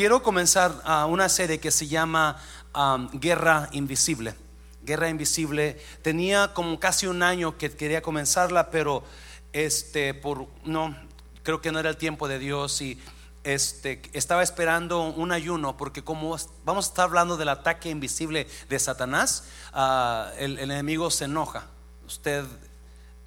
quiero comenzar una serie que se llama um, Guerra Invisible. Guerra Invisible. Tenía como casi un año que quería comenzarla, pero este, por, no, creo que no era el tiempo de Dios y este, estaba esperando un ayuno porque como vamos a estar hablando del ataque invisible de Satanás, el, el enemigo se enoja. Usted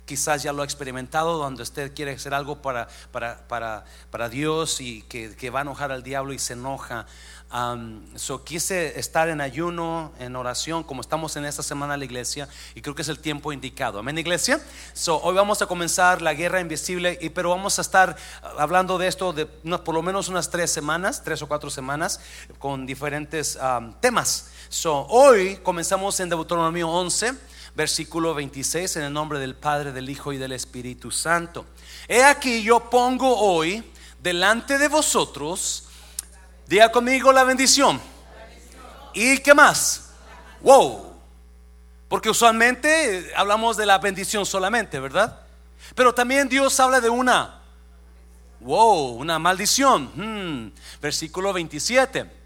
quizás ya lo ha experimentado, donde usted quiere hacer algo para, para, para, para Dios y que, que, va a enojar al diablo y se enoja. Um, so quise estar en ayuno, en oración, como estamos en esta semana en la iglesia, y creo que es el tiempo indicado. Amén, iglesia. So hoy vamos a comenzar la guerra invisible, y, pero vamos a estar hablando de esto de por lo menos unas tres semanas, tres o cuatro semanas, con diferentes temas. So hoy comenzamos en Deuteronomio 11 versículo 26, en el nombre del Padre, del Hijo y del Espíritu Santo. He aquí yo pongo hoy delante de vosotros, diga conmigo la bendición. ¿Y qué más? Wow. Porque usualmente hablamos de la bendición solamente, ¿verdad? Pero también Dios habla de una, wow, una maldición. Hmm. Versículo 27.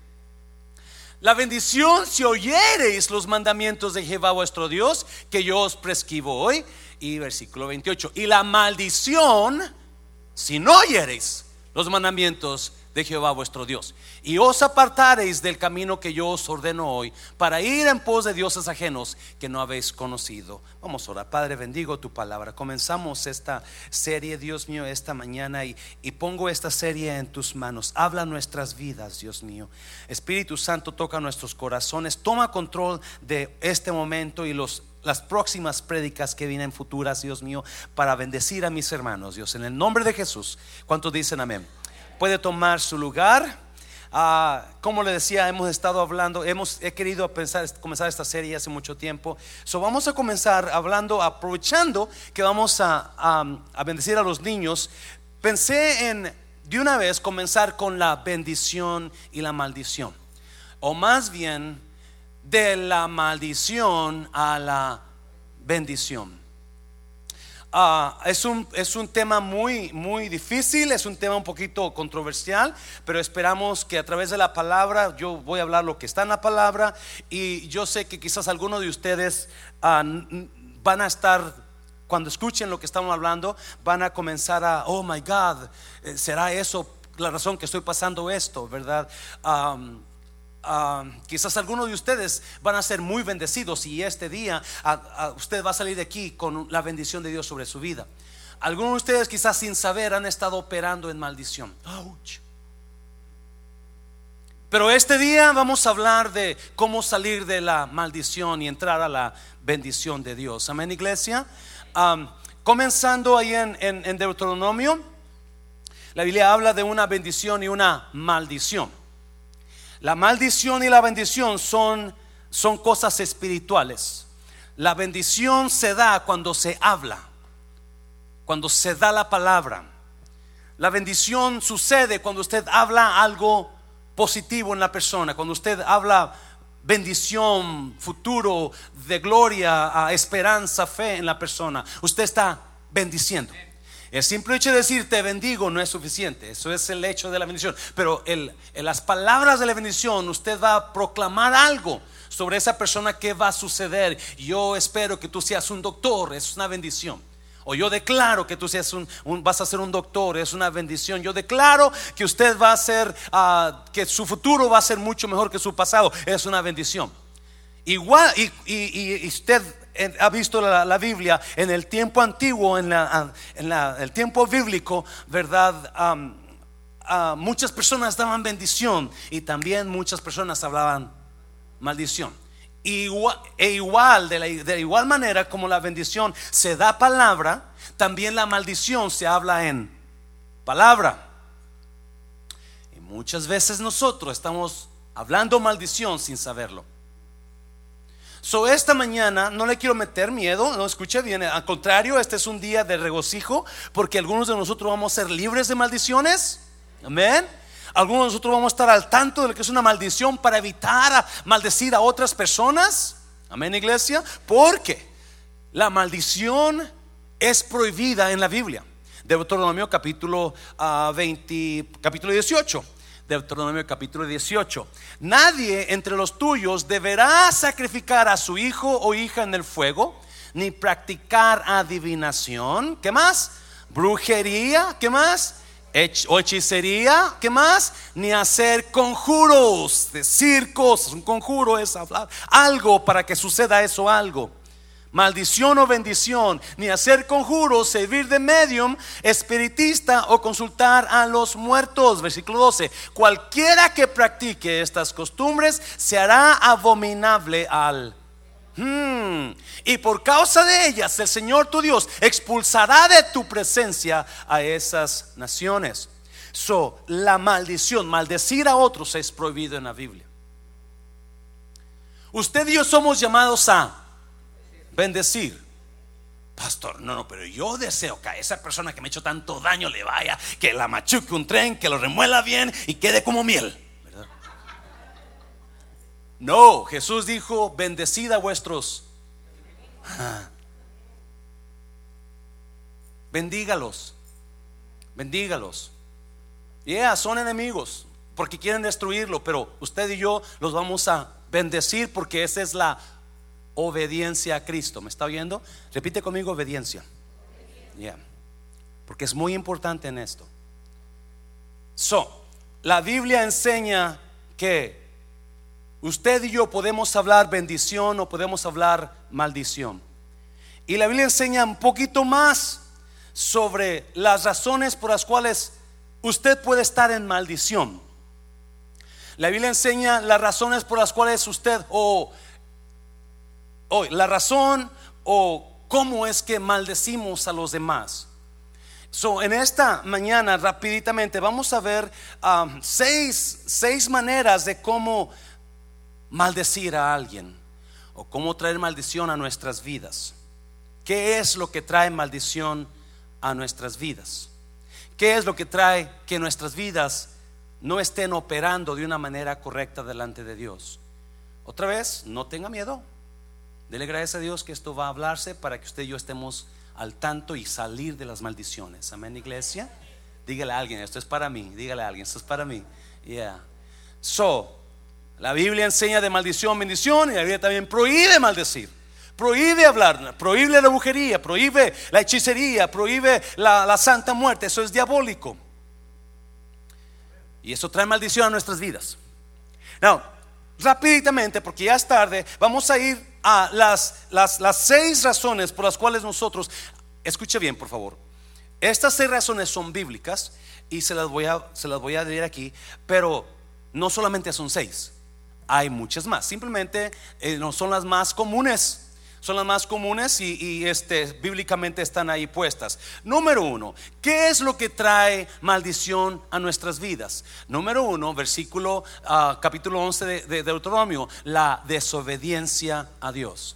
La bendición si oyereis los mandamientos de Jehová vuestro Dios, que yo os prescribo hoy. Y versículo 28. Y la maldición si no oyereis los mandamientos de Jehová vuestro Dios. Y os apartareis del camino que yo os ordeno hoy para ir en pos de dioses ajenos que no habéis conocido. Vamos a orar. Padre, bendigo tu palabra. Comenzamos esta serie, Dios mío, esta mañana y, y pongo esta serie en tus manos. Habla nuestras vidas, Dios mío. Espíritu Santo, toca nuestros corazones. Toma control de este momento y los las próximas prédicas que vienen futuras, Dios mío, para bendecir a mis hermanos, Dios. En el nombre de Jesús, ¿cuántos dicen amén? Puede tomar su lugar. Ah, como le decía, hemos estado hablando, hemos he querido pensar, comenzar esta serie hace mucho tiempo. So vamos a comenzar hablando, aprovechando que vamos a, a bendecir a los niños. Pensé en de una vez comenzar con la bendición y la maldición, o más bien de la maldición a la bendición. Ah, es, un, es un tema muy, muy difícil, es un tema un poquito controversial, pero esperamos que a través de la palabra, yo voy a hablar lo que está en la palabra y yo sé que quizás algunos de ustedes ah, van a estar cuando escuchen lo que estamos hablando, van a comenzar a, oh my God, eh, ¿será eso la razón que estoy pasando esto, verdad? Ah, quizás algunos de ustedes van a ser muy bendecidos y este día usted va a salir de aquí con la bendición de Dios sobre su vida. Algunos de ustedes quizás sin saber han estado operando en maldición. Pero este día vamos a hablar de cómo salir de la maldición y entrar a la bendición de Dios. Amén, iglesia. comenzando ahí en, en Deuteronomio, la Biblia habla de una bendición y una maldición. La maldición y la bendición son, son cosas espirituales. La bendición se da cuando se habla, cuando se da la palabra. La bendición sucede cuando usted habla algo positivo en la persona, cuando usted habla bendición, futuro, de gloria, esperanza, fe en la persona. Usted está bendiciendo. El simple hecho de decir te bendigo no es suficiente, eso es el hecho de la bendición. Pero en las palabras de la bendición usted va a proclamar algo sobre esa persona que va a suceder. Yo espero que tú seas un doctor, es una bendición. O yo declaro que tú seas un, vas a ser un doctor, es una bendición. Yo declaro que usted va a ser, ah, que su futuro va a ser mucho mejor que su pasado, es una bendición. Igual, y, y usted ha visto la, Biblia en el tiempo antiguo, en, el tiempo bíblico, ¿verdad? muchas personas daban bendición y también muchas personas hablaban maldición. Igual, e igual, de, igual manera como la bendición se da palabra, también la maldición se habla en palabra. Y muchas veces nosotros estamos hablando maldición sin saberlo. So, esta mañana no le quiero meter miedo, no escuche bien, al contrario, este es un día de regocijo porque algunos de nosotros vamos a ser libres de maldiciones. Amén. Algunos de nosotros vamos a estar al tanto de lo que es una maldición para evitar maldecir a otras personas. Amén, iglesia. Porque la maldición es prohibida en la Biblia. Deuteronomio capítulo 20, ah, capítulo 18. Deuteronomio capítulo 18. Nadie entre los tuyos deberá sacrificar a su hijo o hija en el fuego, ni practicar adivinación. ¿Qué más? Brujería. ¿Qué más? o hechicería, ¿qué más? Ni hacer conjuros, decir cosas. Un conjuro es hablar algo para que suceda eso, algo maldición o bendición, ni hacer conjuros, servir de medium, espiritista o consultar a los muertos. Versículo 12. Cualquiera que practique estas costumbres se hará abominable al... Hmm. Y por causa de ellas el Señor tu Dios expulsará de tu presencia a esas naciones. So, la maldición, maldecir a otros es prohibido en la Biblia. Usted y yo somos llamados a bendecir. Pastor, no, no, pero yo deseo que a esa persona que me ha hecho tanto daño le vaya, que la machuque un tren, que lo remuela bien y quede como miel. No, Jesús dijo, bendecid a vuestros. Bendígalos, bendígalos. Yeah, son enemigos porque quieren destruirlo, pero usted y yo los vamos a bendecir porque esa es la obediencia a Cristo. ¿Me está oyendo? Repite conmigo obediencia. Yeah. Porque es muy importante en esto. So, la Biblia enseña que usted y yo podemos hablar bendición o podemos hablar maldición. Y la Biblia enseña un poquito más sobre las razones por las cuales usted puede estar en maldición. La Biblia enseña las razones por las cuales usted o hoy, la razón o cómo es que maldecimos a los demás. So, en esta mañana, rapiditamente, vamos a ver um, seis, seis maneras de cómo maldecir a alguien o cómo traer maldición a nuestras vidas. ¿Qué es lo que trae maldición a nuestras vidas? ¿Qué es lo que trae que nuestras vidas no estén operando de una manera correcta delante de Dios? Otra vez, no tenga miedo. Dele gracias a Dios que esto va a hablarse para que usted y yo estemos al tanto y salir de las maldiciones. Amén, iglesia. Dígale a alguien, esto es para mí. Dígale a alguien, esto es para mí. Yeah. So, la Biblia enseña de maldición, bendición, y la Biblia también prohíbe maldecir. Prohíbe hablar, prohíbe la brujería, prohíbe la hechicería, prohíbe la, la santa muerte. Eso es diabólico. Y eso trae maldición a nuestras vidas. Now, rápidamente, porque ya es tarde, vamos a ir a las, las, las seis razones por las cuales nosotros, escuche bien por favor, estas seis razones son bíblicas y se las voy a, se las voy a leer aquí, pero no solamente son seis, hay muchas más, simplemente eh, no son las más comunes son las más comunes y, este, bíblicamente están ahí puestas. Número uno, ¿qué es lo que trae maldición a nuestras vidas? Número uno, versículo ah, capítulo 11 de, de Deuteronomio, la desobediencia a Dios.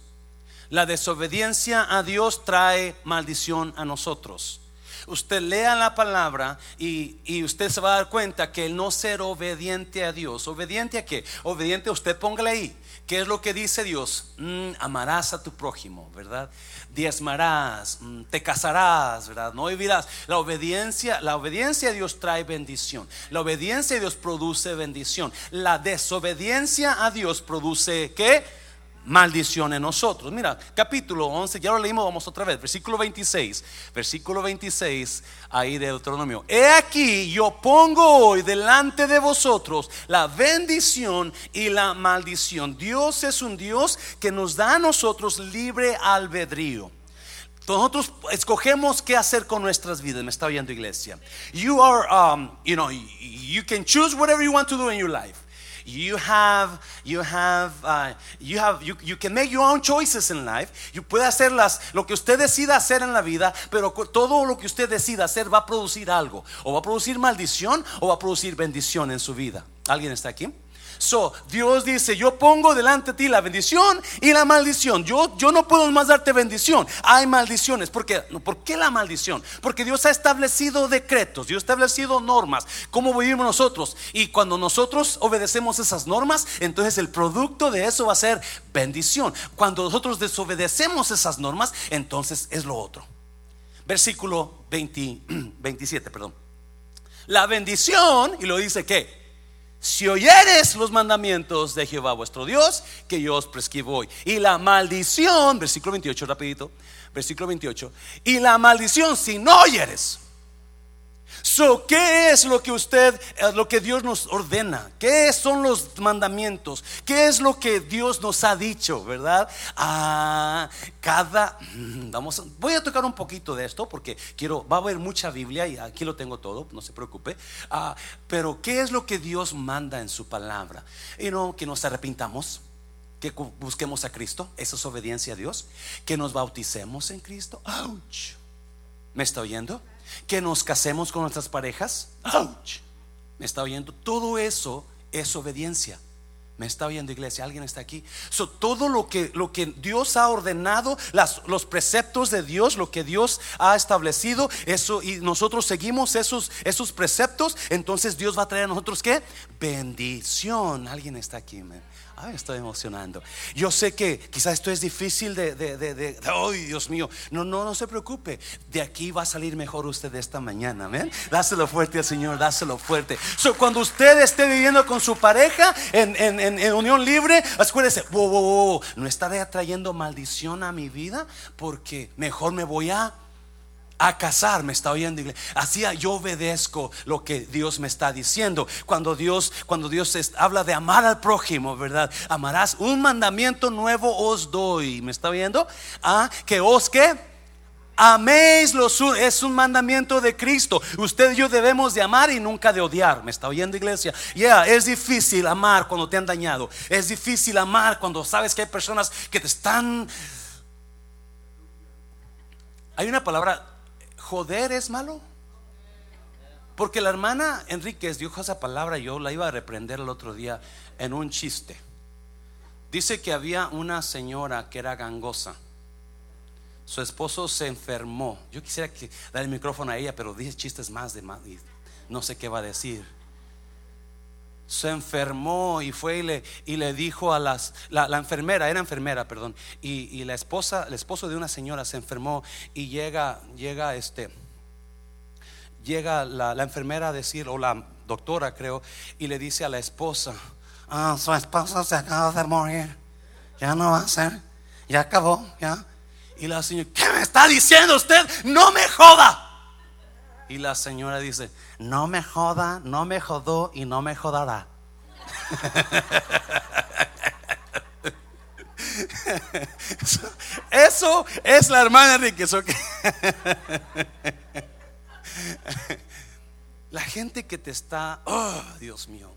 La desobediencia a Dios trae maldición a nosotros. Usted lea la palabra y, y, usted se va a dar cuenta que el no ser obediente a Dios, obediente a qué? Obediente, usted póngale ahí, ¿Qué es lo que dice Dios? Mm, amarás a tu prójimo, ¿verdad? Diezmarás, mm, te casarás, ¿verdad? No vivirás. La obediencia, la obediencia a Dios trae bendición. La obediencia a Dios produce bendición. La desobediencia a Dios produce ¿qué? Maldición en nosotros. Mira, capítulo 11, ya lo leímos, vamos otra vez, versículo 26, versículo 26 ahí de Deuteronomio. He aquí, yo pongo hoy delante de vosotros la bendición y la maldición. Dios es un Dios que nos da a nosotros libre albedrío. Nosotros escogemos qué hacer con nuestras vidas. Me está oyendo iglesia. You are, um, you know, you can choose whatever you want to do in your life. You have, you have, uh, you have, you, you, can make your own choices in life. You puede hacer las, lo que usted decida hacer en la vida, pero todo lo que usted decida hacer va a producir algo. O va a producir maldición o va a producir bendición en su vida. ¿Alguien está aquí? So, Dios dice, yo pongo delante de ti la bendición y la maldición. Yo, yo no puedo más darte bendición. Hay maldiciones. ¿Por qué? ¿Por qué la maldición? Porque Dios ha establecido decretos, Dios ha establecido normas. ¿Cómo vivimos nosotros? Y cuando nosotros obedecemos esas normas, entonces el producto de eso va a ser bendición. Cuando nosotros desobedecemos esas normas, entonces es lo otro. Versículo 27, perdón. La bendición, y lo dice que si oyeres los mandamientos de Jehová vuestro Dios, que yo os prescribo hoy. Y la maldición, versículo 28, rapidito, versículo 28, y la maldición si no oyeres. So, ¿qué es lo que usted, eh, lo que Dios nos ordena? ¿Qué son los mandamientos? ¿Qué es lo que Dios nos ha dicho, verdad? Ah, cada, vamos, voy a tocar un poquito de esto porque quiero, va a haber mucha Biblia y aquí lo tengo todo, no se preocupe. Ah, pero ¿qué es lo que Dios manda en su palabra? Y no que nos arrepintamos que busquemos a Cristo, eso es obediencia a Dios, que nos bauticemos en Cristo. Ouch. ¿Me está oyendo? Que nos casemos con nuestras parejas. ¿Me está oyendo? Todo eso es obediencia. ¿Me está oyendo iglesia? ¿Alguien está aquí? todo lo que, lo que Dios ha ordenado, los preceptos de Dios, lo que Dios ha establecido, eso y nosotros seguimos esos, esos preceptos, entonces Dios va a traer a nosotros qué? Bendición. ¿Alguien está aquí? Ay, estoy emocionando. Yo sé que quizás esto es difícil de, de, de, ay Dios mío. No, no, no se preocupe. De aquí va a salir mejor usted esta mañana. Amén. Dáselo fuerte al Señor, dáselo fuerte. cuando usted esté viviendo con su pareja en, en, en, unión libre, acuérdese, no estaré trayendo maldición a mi vida porque mejor me voy a a casar, me está oyendo. Así yo obedezco lo que Dios me está diciendo. Cuando Dios, cuando Dios habla de amar al prójimo, ¿verdad? Amarás. Un mandamiento nuevo os doy. ¿Me está oyendo? Ah, que os que améis los es un mandamiento de Cristo. Usted y yo debemos de amar y nunca de odiar. ¿Me está oyendo, iglesia? Ya, es difícil amar cuando te han dañado. Es difícil amar cuando sabes que hay personas que te están hay una palabra joder es malo? Porque la hermana Enríquez dijo esa palabra, yo la iba a reprender el otro día en un chiste. Dice que había una señora que era gangosa. Su esposo se enfermó. Yo quisiera que dar el micrófono a ella, pero dice chistes más de más y no sé qué va a decir. Se enfermó y fue y le, y le dijo a las la, enfermera, era enfermera, perdón, y, y, la esposa, el esposo de una señora se enfermó y llega, llega este, llega la, la enfermera a decir, o la doctora creo, y le dice a la esposa, ah, su esposa se acaba de morir, ya no va a ser, ya acabó, ya. Y la señora, ¿qué me está diciendo usted? No me joda. Y la señora dice, no me joda, no me jodó y no me jodará. Eso es la hermana Enrique. La gente que te está, oh Dios mío,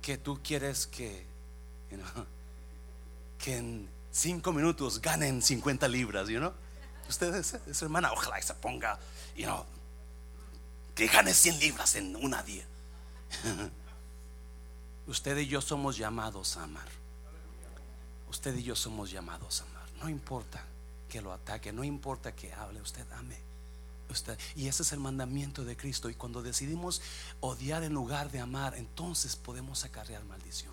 que tú quieres que, que en cinco minutos ganen 50 libras, you know? Usted es, hermana, ojalá se ponga, you know, que gane 100 libras en una día. Usted y yo somos llamados a amar. Usted y yo somos llamados a amar. No importa que lo ataque, no importa que hable, usted ame. Usted, y ese es el mandamiento de Cristo. Y cuando decidimos odiar en lugar de amar, entonces podemos acarrear maldición.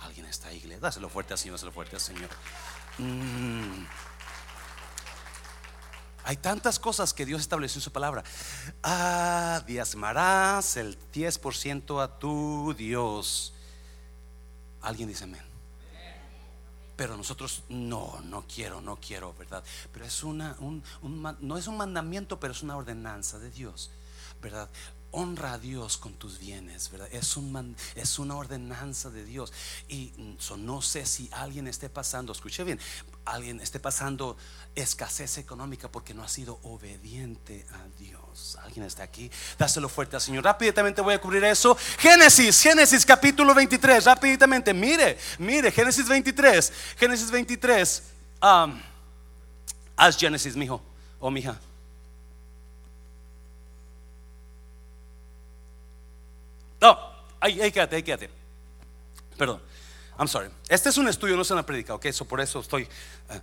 Alguien está ahí, dáselo fuerte al Señor, dáselo fuerte al Señor. Mm. Hay tantas cosas que Dios estableció en su palabra. Ah, diezmarás el 10% a tu Dios. Alguien dice amén. Pero nosotros no, no quiero, no quiero, ¿verdad? Pero es una, un, no es un mandamiento, pero es una ordenanza de Dios, ¿verdad? Honra a Dios con tus bienes, ¿verdad? Es, un es una ordenanza de Dios. Y mm, no sé si alguien esté pasando, escuche bien, alguien esté pasando escasez económica porque no ha sido obediente a Dios. ¿Alguien está aquí? Dáselo fuerte al Señor. Rápidamente voy a cubrir eso. Génesis, Génesis capítulo 23. Rápidamente, mire, mire, Génesis 23. Génesis 23. haz Génesis, mijo o mija. No, ahí, ahí quédate, ahí quédate. Perdón. I'm sorry. Este es un estudio, no es una predica, ok, eso por eso estoy. Uh,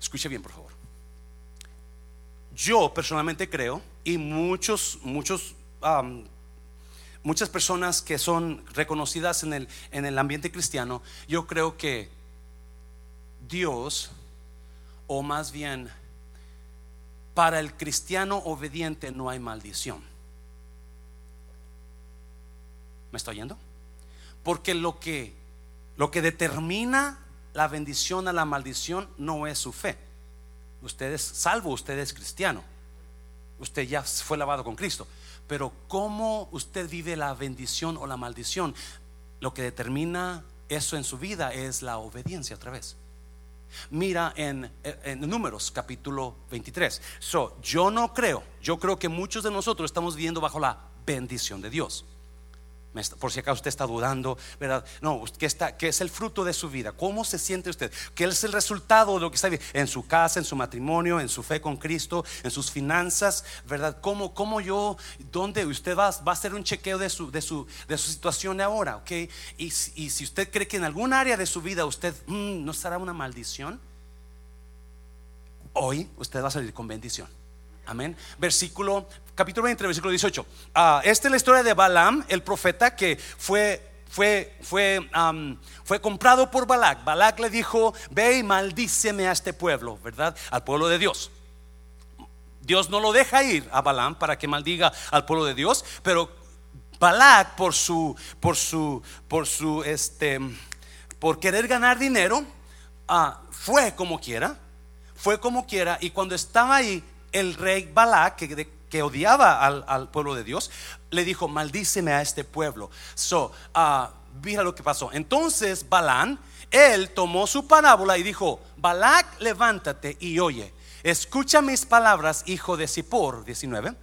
escuche bien, por favor. Yo personalmente creo, y muchos, muchos, muchas personas que son reconocidas en el, en el ambiente cristiano, yo creo que Dios, o más bien, para el cristiano obediente no hay maldición. ¿Me está oyendo? Porque lo que, lo que determina la bendición a la maldición no es su fe. Usted es salvo, usted es cristiano. Usted ya fue lavado con Cristo. Pero cómo usted vive la bendición o la maldición, lo que determina eso en su vida es la obediencia otra vez. Mira en, en, Números capítulo 23. So, yo no creo, yo creo que muchos de nosotros estamos viviendo bajo la bendición de Dios. Por si acaso usted está dudando, ¿verdad? No, ¿qué, está, ¿qué es el fruto de su vida? ¿Cómo se siente usted? ¿Qué es el resultado de lo que está? En su casa, en su matrimonio, en su fe con Cristo, en sus finanzas, ¿verdad? ¿Cómo, cómo yo, dónde usted va, va a hacer un chequeo de su, de su, de su situación ahora? ¿Ok? Y, y, si usted cree que en algún área de su vida usted mm, no estará una maldición, hoy usted va a salir con bendición. Amén. Versículo, capítulo 20, versículo 18. Ah, esta es la historia de Balaam, el profeta que fue fue, fue, fue comprado por Balac. Balac le dijo, ve y maldíceme a este pueblo, ¿verdad? Al pueblo de Dios. Dios no lo deja ir a Balaam para que maldiga al pueblo de Dios, pero Balac por su, por su, por su, este, por querer ganar dinero, ah, fue como quiera, fue como quiera, y cuando estaba ahí, el rey Balak, que, odiaba al, pueblo de Dios, le dijo, maldíceme a este pueblo. So, uh, mira lo que pasó. Entonces Balán, él tomó su parábola y dijo, Balak, levántate y oye, escucha mis palabras, hijo de Sipor, 19.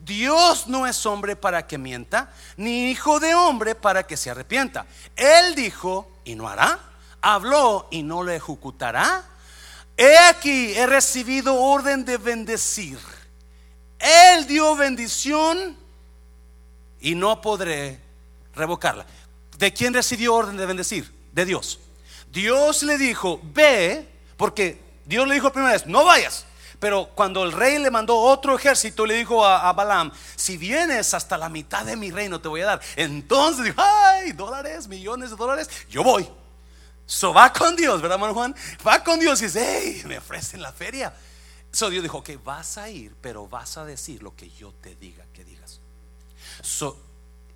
Dios no es hombre para que mienta, ni hijo de hombre para que se arrepienta. Él dijo y no hará, habló y no lo ejecutará. He aquí, he recibido orden de bendecir. Él dio bendición y no podré revocarla. ¿De quién recibió orden de bendecir? De Dios. Dios le dijo, ve, porque Dios le dijo primera vez, no vayas. Pero cuando el rey le mandó otro ejército, le dijo a, a, Balaam, si vienes hasta la mitad de mi reino te voy a dar. Entonces dijo, ay, dólares, millones de dólares, yo voy. So va con Dios, ¿verdad, hermano Juan? Va con Dios y dice, hey, me ofrecen la feria. So Dios dijo, ok, vas a ir, pero vas a decir lo que yo te diga que digas. So,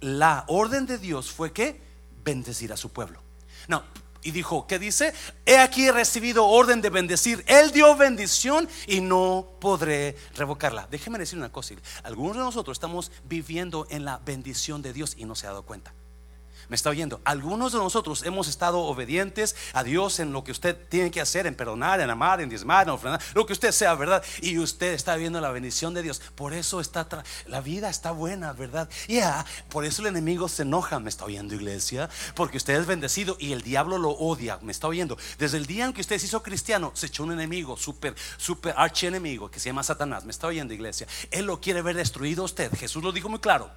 la orden de Dios fue que bendecir a su pueblo. No, y dijo, ¿qué dice? He aquí recibido orden de bendecir. Él dio bendición y no podré revocarla. Déjeme decir una cosa. Algunos de nosotros estamos viviendo en la bendición de Dios y no se ha dado cuenta. Me está oyendo. Algunos de nosotros hemos estado obedientes a Dios en lo que usted tiene que hacer, en perdonar, en amar, en diezmar, en ofrendar, lo que usted sea, ¿verdad? Y usted está viendo la bendición de Dios. Por eso está la vida está buena, ¿verdad? Ya, por eso el enemigo se enoja, me está oyendo, iglesia, porque usted es bendecido y el diablo lo odia, me está oyendo. Desde el día en que usted se hizo cristiano, se echó un enemigo, súper, súper archienemigo, que se llama Satanás, me está oyendo, iglesia. Él lo quiere ver destruido usted. Jesús lo dijo muy claro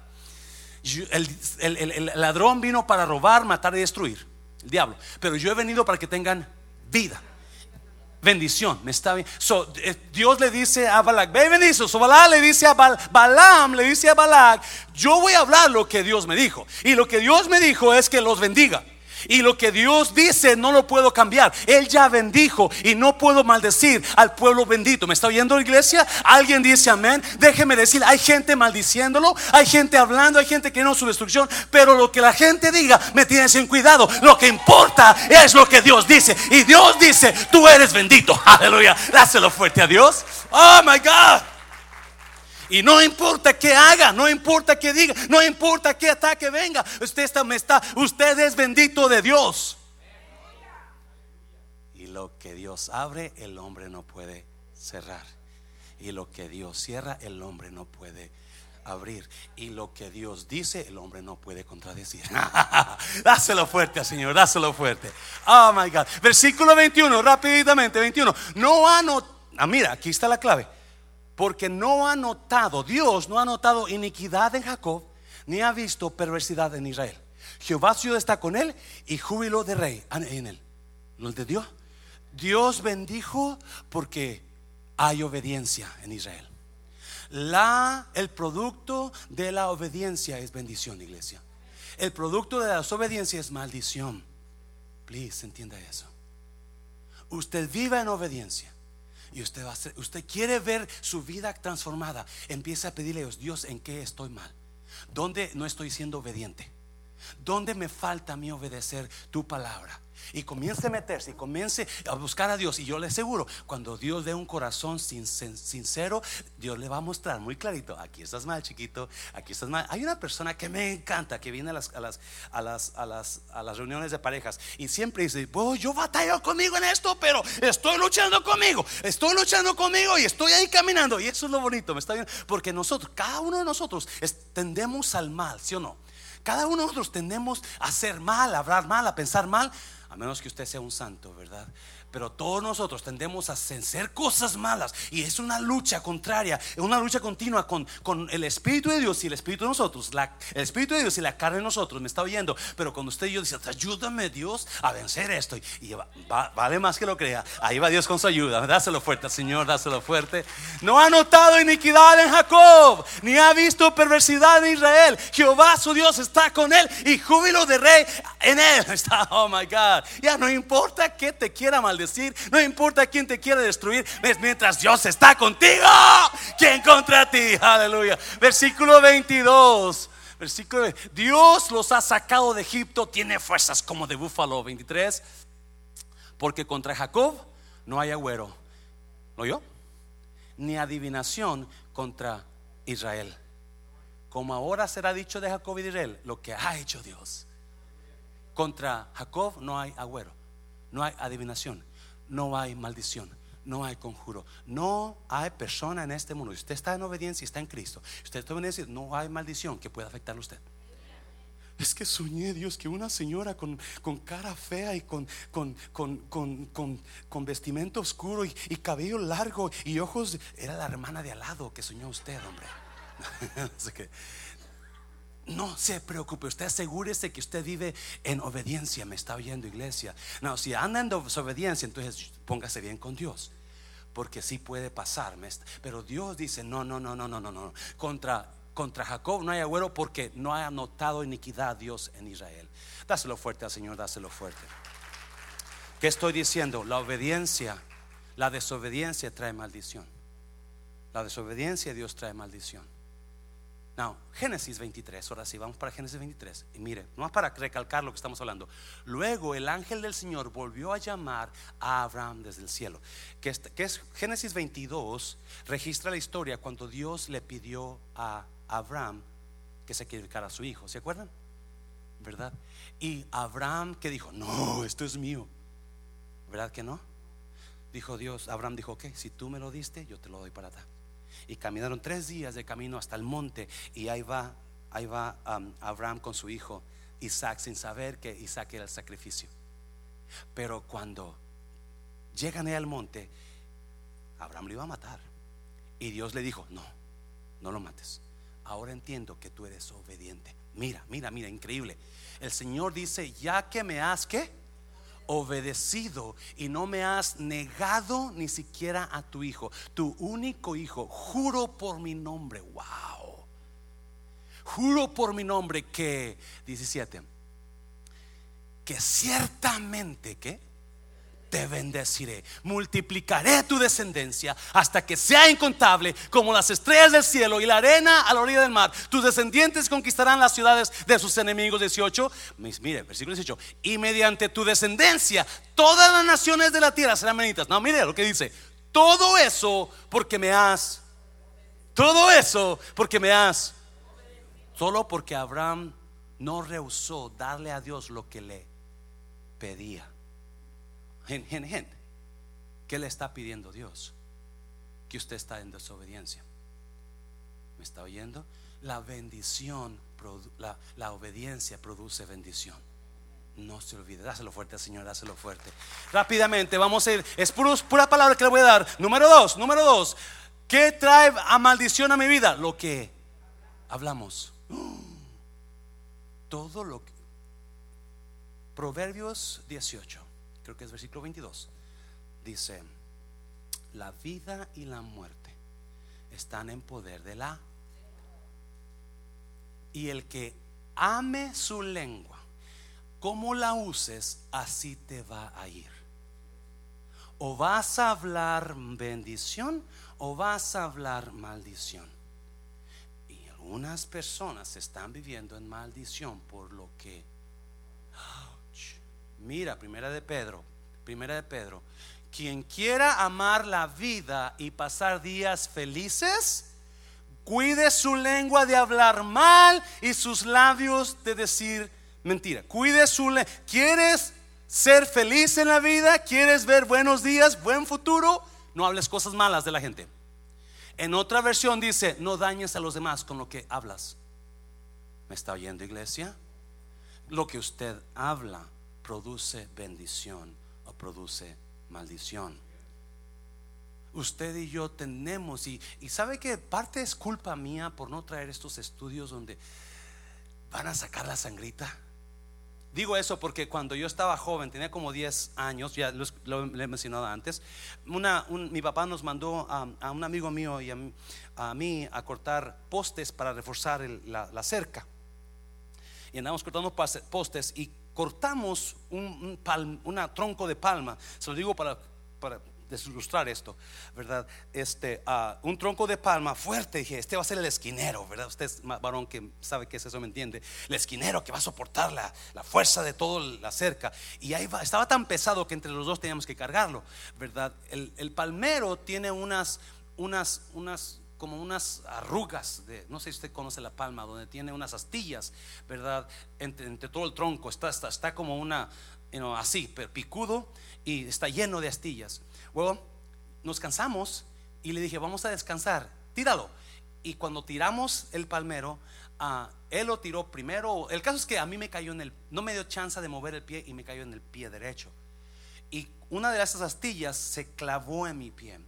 el, ladrón vino para robar, matar y destruir. El diablo. Pero yo he venido para que tengan vida. Bendición, me está bien. Eh, Dios le dice a Balak, ve. So Balak le dice a Balaam, le dice a Balak, yo voy a hablar lo que Dios me dijo. Y lo que Dios me dijo es que los bendiga. Y lo que Dios dice no lo puedo cambiar. Él ya bendijo y no puedo maldecir al pueblo bendito. ¿Me está oyendo iglesia? Alguien dice amén. Déjeme decir, hay gente maldiciéndolo, hay gente hablando, hay gente que no su destrucción, pero lo que la gente diga me tiene sin cuidado. Lo que importa es lo que Dios dice. Y Dios dice, tú eres bendito. Aleluya. Dáselo fuerte a Dios. Oh my God. Y no importa qué haga, no importa qué diga, no importa qué ataque venga, usted está, me está, usted es bendito de Dios. Y lo que Dios abre, el hombre no puede cerrar. Y lo que Dios cierra, el hombre no puede abrir. Y lo que Dios dice, el hombre no puede contradecir. dáselo fuerte, Señor, dáselo fuerte. Oh my God. Versículo 21, rápidamente, 21. No anota. Ah, mira, aquí está la clave porque no ha notado, Dios no ha notado iniquidad en Jacob, ni ha visto perversidad en Israel. Jehová está con él y júbilo de rey en él. ¿Lo entendió? Dios bendijo porque hay obediencia en Israel. La, el producto de la obediencia es bendición, iglesia. El producto de la desobediencia es maldición. Please, entienda eso. Usted viva en obediencia y usted va a usted quiere ver su vida transformada, empieza a pedirle a Dios, Dios, ¿en qué estoy mal? ¿Dónde no estoy siendo obediente? ¿Dónde me falta a mí obedecer tu palabra? Y comience a meterse y comience a buscar a Dios. Y yo le aseguro, cuando Dios dé un corazón sincero, Dios le va a mostrar muy clarito: aquí estás mal, chiquito, aquí estás mal. Hay una persona que me encanta que viene a las, a las, a las, a las, a las reuniones de parejas y siempre dice: Yo batallo conmigo en esto, pero estoy luchando conmigo, estoy luchando conmigo y estoy ahí caminando. Y eso es lo bonito, me está bien, porque nosotros, cada uno de nosotros, tendemos al mal, ¿sí o no? Cada uno de nosotros tendemos a hacer mal, a hablar mal, a pensar mal a menos que usted sea un santo, ¿verdad? Pero todos nosotros tendemos a hacer cosas malas y es una lucha contraria, es una lucha continua con, con el Espíritu de Dios y el Espíritu de nosotros, el Espíritu de Dios y la carne de nosotros, me está oyendo. Pero cuando usted y yo dice, ayúdame Dios a vencer esto, y, vale más que lo crea, ahí va Dios con su ayuda, dáselo fuerte Señor, dáselo fuerte. No ha notado iniquidad en Jacob, ni ha visto perversidad en Israel. Jehová su Dios está con él y júbilo de rey en él está, oh my God. Ya no importa que te quiera maldecir no importa quién te quiere destruir, mientras Dios está contigo, ¿quién contra ti? Aleluya. Versículo 22. Versículo Dios los ha sacado de Egipto, tiene fuerzas como de búfalo. 23. Porque contra Jacob no hay agüero. ¿Lo yo? Ni adivinación contra Israel. Como ahora será dicho de Jacob y de Israel, lo que ha hecho Dios. Contra Jacob no hay agüero, no hay adivinación no hay maldición, no hay conjuro, no hay persona en este mundo. Si usted está en obediencia está en Cristo, usted está en obediencia, no hay maldición que pueda afectar a usted. Es que soñé, Dios, que una señora con, cara fea y con, con, con vestimenta oscuro y, y, cabello largo y ojos, era la hermana de al lado que soñó usted, hombre. No se preocupe, usted asegúrese que usted vive en obediencia. Me está oyendo, iglesia. No, si anda en desobediencia, entonces póngase bien con Dios. Porque sí puede pasar. Pero Dios dice: No, no, no, no, no, no, no. Contra, contra Jacob no hay agüero porque no ha notado iniquidad Dios en Israel. Dáselo fuerte al Señor, dáselo fuerte. ¿Qué estoy diciendo? La obediencia, la desobediencia trae maldición. La desobediencia Dios trae maldición. No, Génesis 23, ahora sí, vamos para Génesis 23. Y mire, no para recalcar lo que estamos hablando. Luego el ángel del Señor volvió a llamar a Abraham desde el cielo. Que, que es Génesis 22, registra la historia cuando Dios le pidió a Abraham que sacrificara a su hijo. ¿Se acuerdan? ¿Verdad? Y Abraham que dijo, no, esto es mío. ¿Verdad que no? Dijo Dios, Abraham dijo, ok, si tú me lo diste, yo te lo doy para atrás. Y caminaron tres días de camino hasta el monte y ahí va, ahí va um, Abraham con su hijo Isaac sin saber que Isaac era el sacrificio. Pero cuando llegan al monte, Abraham lo iba a matar. Y Dios le dijo, no, no lo mates. Ahora entiendo que tú eres obediente. Mira, mira, mira, increíble. El Señor dice, ya que me has que obedecido y no me has negado ni siquiera a tu hijo, tu único hijo. Juro por mi nombre, wow. Juro por mi nombre que, 17, que ciertamente que te bendeciré, multiplicaré tu descendencia hasta que sea incontable como las estrellas del cielo y la arena a la orilla del mar. Tus descendientes conquistarán las ciudades de sus enemigos. 18, mire, versículo 18, y mediante tu descendencia todas las naciones de la tierra serán benitas. No, mire lo que dice, todo eso porque me has, todo eso porque me has, solo porque Abraham no rehusó darle a Dios lo que le pedía. Gente, gente, ¿qué le está pidiendo Dios? Que usted está en desobediencia. ¿Me está oyendo? La bendición, la, la obediencia produce bendición. No se olvide, dáselo fuerte, Señor, dáselo fuerte. Rápidamente, vamos a ir. Es pura palabra que le voy a dar. Número dos, número dos. ¿Qué trae a maldición a mi vida? Lo que hablamos. Todo lo que. Proverbios 18 creo que es versículo 22, dice, la vida y la muerte están en poder de la... Y el que ame su lengua, como la uses, así te va a ir. O vas a hablar bendición o vas a hablar maldición. Y algunas personas están viviendo en maldición por lo que Mira, primera de Pedro, primera de Pedro, quien quiera amar la vida y pasar días felices, cuide su lengua de hablar mal y sus labios de decir mentira. Cuide su lengua. ¿Quieres ser feliz en la vida? ¿Quieres ver buenos días, buen futuro? No hables cosas malas de la gente. En otra versión dice, no dañes a los demás con lo que hablas. ¿Me está oyendo iglesia? Lo que usted habla produce bendición o produce maldición. Usted y yo tenemos, y, sabe que parte es culpa mía por no traer estos estudios donde van a sacar la sangrita. Digo eso porque cuando yo estaba joven, tenía como 10 años, ya lo, he mencionado antes, una, mi papá nos mandó a, un amigo mío y a, mí a cortar postes para reforzar la, cerca. Y andamos cortando postes y cortamos un, tronco de palma. Se lo digo para, para desilustrar esto, ¿verdad? Este, uh, un tronco de palma fuerte, dije, este va a ser el esquinero, ¿verdad? Usted varón que sabe que es eso, ¿me entiende? El esquinero que va a soportar la, la fuerza de toda la cerca. Y ahí estaba tan pesado que entre los dos teníamos que cargarlo, ¿verdad? El, el palmero tiene unas, unas, unas como unas arrugas de, no sé si usted conoce la palma, donde tiene unas astillas, ¿verdad? Entre, todo el tronco, está, está, está como una, así, picudo y está lleno de astillas. Luego nos cansamos y le dije, vamos a descansar, tíralo. Y cuando tiramos el palmero, uh, él lo tiró primero. El caso es que a mí me cayó en el, no me dio chance de mover el pie y me cayó en el pie derecho. Y una de esas astillas se clavó en mi pie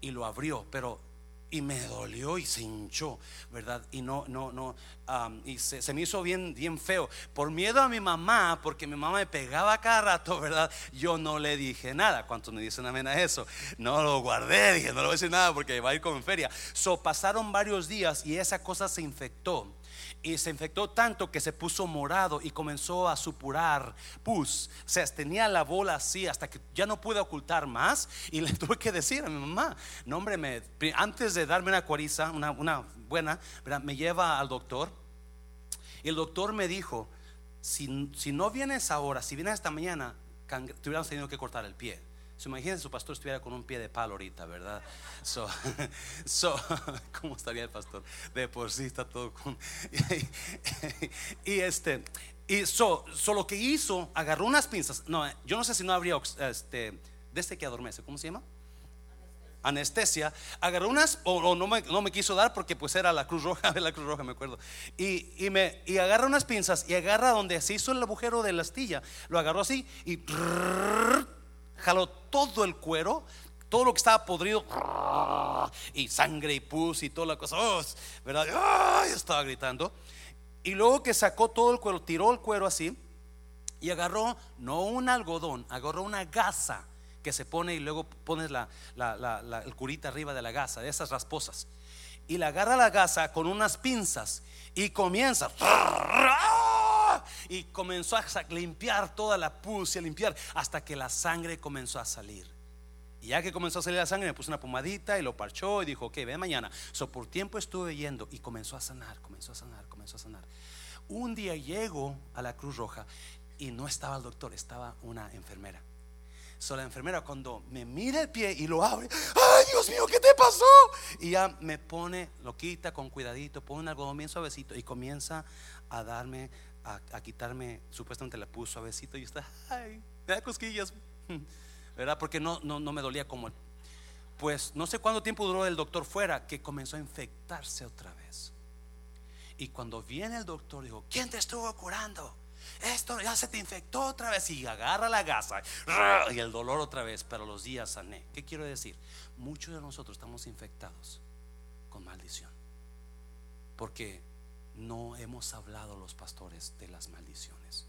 y lo abrió, pero y me dolió y se hinchó, ¿verdad? Y no, no, no, y se, me hizo bien, bien feo. Por miedo a mi mamá, porque mi mamá me pegaba cada rato, ¿verdad? Yo no le dije nada. ¿Cuántos me dicen amén a eso? No lo guardé, dije, no le voy a decir nada porque va a ir como en feria. So pasaron varios días y esa cosa se infectó y se infectó tanto que se puso morado y comenzó a supurar pus. O sea, tenía la bola así hasta que ya no pude ocultar más y le tuve que decir a mi mamá, no hombre, me, antes de darme una cuariza, una, una buena, me lleva al doctor y el doctor me dijo, si, si no vienes ahora, si vienes esta mañana, te hubiéramos tenido que cortar el pie. So, imagínense su pastor estuviera con un pie de palo ahorita, ¿verdad? So, so, ¿Cómo estaría el pastor? De por sí está todo con. Y, este. Y so, lo que hizo, agarró unas pinzas. No, yo no sé si no habría este, de este que adormece, ¿cómo se llama? anestesia, agarró unas, o, no, me, no, me, quiso dar porque pues era la Cruz Roja, la Cruz Roja me acuerdo, y, y, me, y agarra unas pinzas y agarra donde se hizo el agujero de la astilla, lo agarró así y jaló todo el cuero, todo lo que estaba podrido, y sangre y pus y toda la cosa, oh, ¿verdad? estaba gritando. Y luego que sacó todo el cuero, tiró el cuero así y agarró, no un algodón, agarró una gasa que se pone y luego pones la, el curita arriba de la gasa, de esas rasposas. Y le agarra la gasa con unas pinzas y comienza y comenzó a limpiar toda la pus y a limpiar hasta que la sangre comenzó a salir. Y ya que comenzó a salir la sangre, me puso una pomadita y lo parchó y dijo, ok, ve mañana. So, por tiempo estuve yendo y comenzó a sanar, comenzó a sanar, comenzó a sanar. Un día llego a la Cruz Roja y no estaba el doctor, estaba una enfermera. So, la enfermera cuando me mira el pie y lo abre, ay Dios mío, ¿qué te pasó? Y ya me pone, lo quita con cuidadito, pone un algodón bien suavecito y comienza a darme a, quitarme, supuestamente la puso suavecito y está, ay, me da cosquillas, ¿verdad? Porque no, no, no me dolía como, pues no sé cuánto tiempo duró el doctor fuera, que comenzó a infectarse otra vez. Y cuando viene el doctor, dijo, ¿quién te estuvo curando? Esto ya se te infectó otra vez y agarra la gasa y el dolor otra vez, pero los días sané. ¿Qué quiero decir? Muchos de nosotros estamos infectados con maldición. Porque no hemos hablado los pastores de las maldiciones.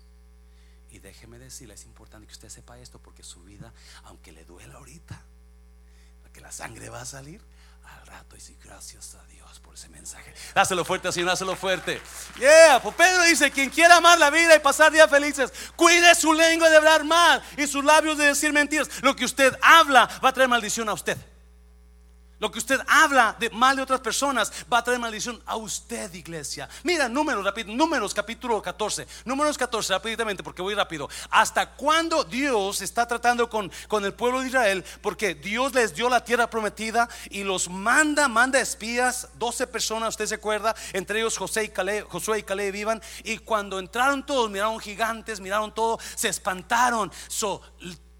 Y déjeme decirle, es importante que usted sepa esto porque su vida, aunque le duela ahorita, que la sangre va a salir al rato. Y sí, gracias a Dios por ese mensaje. Dáselo fuerte, Señor, dáselo fuerte. Yeah, pues Pedro dice: Quien quiera amar la vida y pasar días felices, cuide su lengua de hablar mal y sus labios de decir mentiras. Lo que usted habla va a traer maldición a usted. Lo que usted habla de mal de otras personas va a traer maldición a usted, iglesia. Mira, números, rápido, números capítulo 14. Números 14, rápidamente, porque voy rápido. ¿Hasta cuándo Dios está tratando con, con el pueblo de Israel? Porque Dios les dio la tierra prometida y los manda, manda espías, 12 personas, usted se acuerda, entre ellos José y Caleb, Josué y Caleb vivan. Y cuando entraron todos, miraron gigantes, miraron todo, se espantaron. So,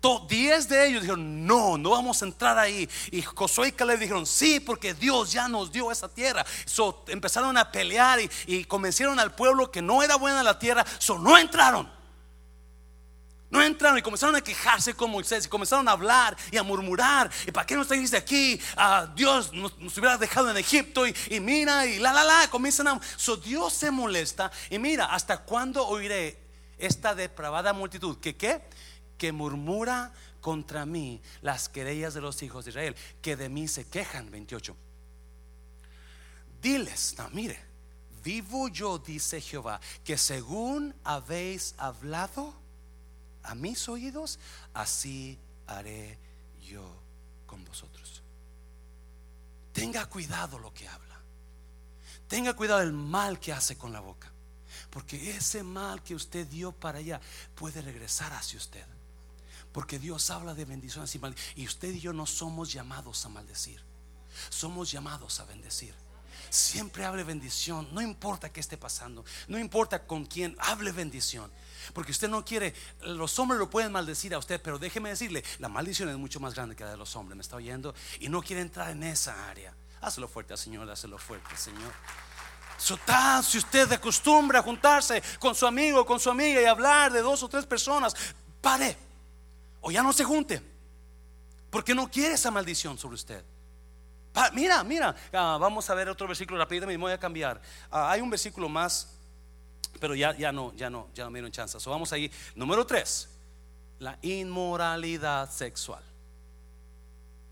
10 de ellos dijeron, no, no vamos a entrar ahí. Y Josué y Caleb dijeron, sí, porque Dios ya nos dio esa tierra. So, empezaron a pelear y, convencieron al pueblo que no era buena la tierra. So, no entraron. No entraron y comenzaron a quejarse con Moisés y comenzaron a hablar y a murmurar. ¿Y para qué no de aquí? Ah, Dios nos, hubiera dejado en Egipto y, mira y la la la. Comienzan a. So Dios se molesta y mira, ¿hasta cuándo oiré esta depravada multitud? ¿Que qué? Que murmura contra mí las querellas de los hijos de Israel, que de mí se quejan. 28. Diles, no, mire, vivo yo, dice Jehová, que según habéis hablado a mis oídos, así haré yo con vosotros. Tenga cuidado lo que habla. Tenga cuidado el mal que hace con la boca. Porque ese mal que usted dio para allá puede regresar hacia usted. Porque Dios habla de bendiciones y maldiciones. Y usted y yo no somos llamados a maldecir. Somos llamados a bendecir. Siempre hable bendición. No importa qué esté pasando. No importa con quién. Hable bendición. Porque usted no quiere, los hombres lo pueden maldecir a usted, pero déjeme decirle, la maldición es mucho más grande que la de los hombres, ¿me está oyendo? Y no quiere entrar en esa área. Hazlo fuerte al Señor, hazlo fuerte, Señor. si usted acostumbra a juntarse con su amigo, con su amiga y hablar de dos o tres personas, pare o ya no se junte, porque no quiere esa maldición sobre usted. mira, mira, ah, vamos a ver otro versículo rápidamente, me voy a cambiar. Ah, hay un versículo más, pero ya, ya no, ya no, ya no me dieron chance. So, vamos ahí. Número 3, la inmoralidad sexual.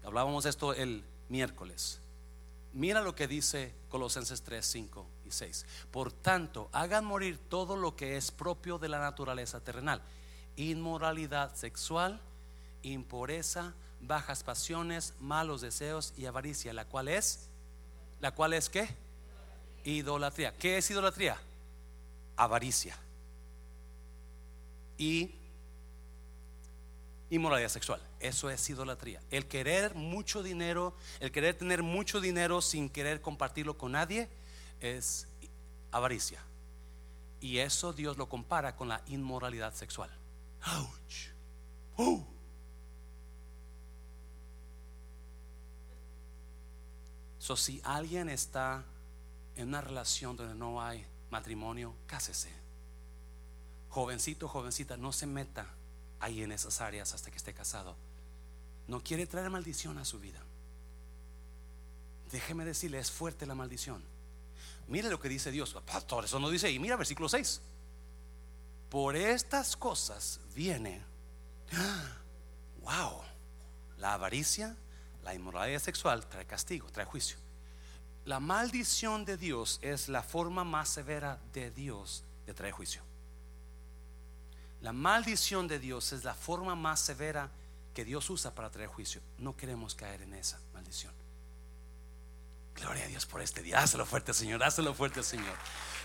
Hablábamos de esto el miércoles. Mira lo que dice Colosenses 3, 5 y 6. Por tanto, hagan morir todo lo que es propio de la naturaleza terrenal inmoralidad sexual, impureza, bajas pasiones, malos deseos y avaricia, la cual es, la cual es qué? Idolatría. ¿Qué es idolatría? Avaricia. Y inmoralidad sexual. Eso es idolatría. El querer mucho dinero, el querer tener mucho dinero sin querer compartirlo con nadie, es avaricia. Y eso Dios lo compara con la inmoralidad sexual. Ouch. Oh. So, si alguien está en una relación donde no hay matrimonio, cásese. Jovencito, jovencita, no se meta ahí en esas áreas hasta que esté casado. No quiere traer maldición a su vida. Déjeme decirle, es fuerte la maldición. Mire lo que dice Dios. Pastor, eso no dice. Y mira versículo 6. Por estas cosas viene, wow, la avaricia, la inmoralidad sexual trae castigo, trae juicio. La maldición de Dios es la forma más severa de Dios de traer juicio. La maldición de Dios es la forma más severa que Dios usa para traer juicio. No queremos caer en esa maldición. Gloria a Dios por este día. Hazlo fuerte, Señor. Hazlo fuerte, Señor.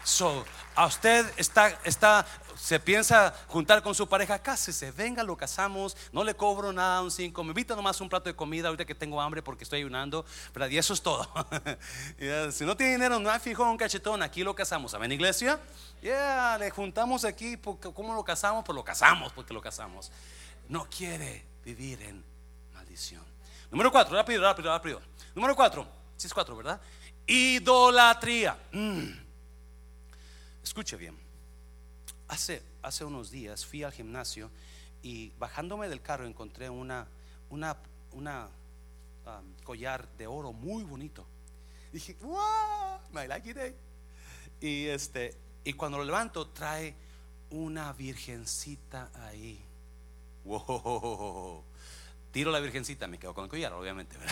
So, a usted está, está, se piensa juntar con su pareja, cásese, venga, lo casamos, no le cobro nada, un cinco, me invita nomás un plato de comida ahorita que tengo hambre porque estoy ayunando, ¿verdad? Y eso es todo. si no tiene dinero, no hay fijo un cachetón, aquí lo casamos, ¿saben, iglesia? Ya, le juntamos aquí, porque, ¿cómo lo casamos? Pues lo casamos porque lo casamos. No quiere vivir en maldición. Número cuatro, rápido, rápido, rápido. Número cuatro, si es cuatro, ¿verdad? Idolatría. Mm. Escuche bien. Hace, hace unos días fui al gimnasio y bajándome del carro encontré una, una, una um, collar de oro muy bonito. Dije, wow, my it. Eh". Y este, y cuando lo levanto trae una virgencita ahí. Wow. Tiro la virgencita, me quedo con el collar, obviamente,